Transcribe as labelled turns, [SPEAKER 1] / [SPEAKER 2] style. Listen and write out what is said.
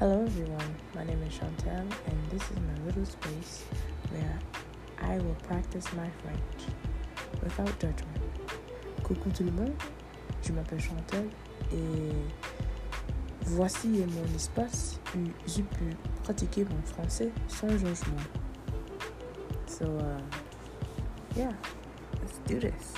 [SPEAKER 1] Hello everyone, my name is Chantal, and this is my little space where I will practice my French without judgment. Coucou tout le monde, je m'appelle Chantal, et voici mon espace où je peux pratiquer mon français sans jugement. So, uh, yeah, let's do this.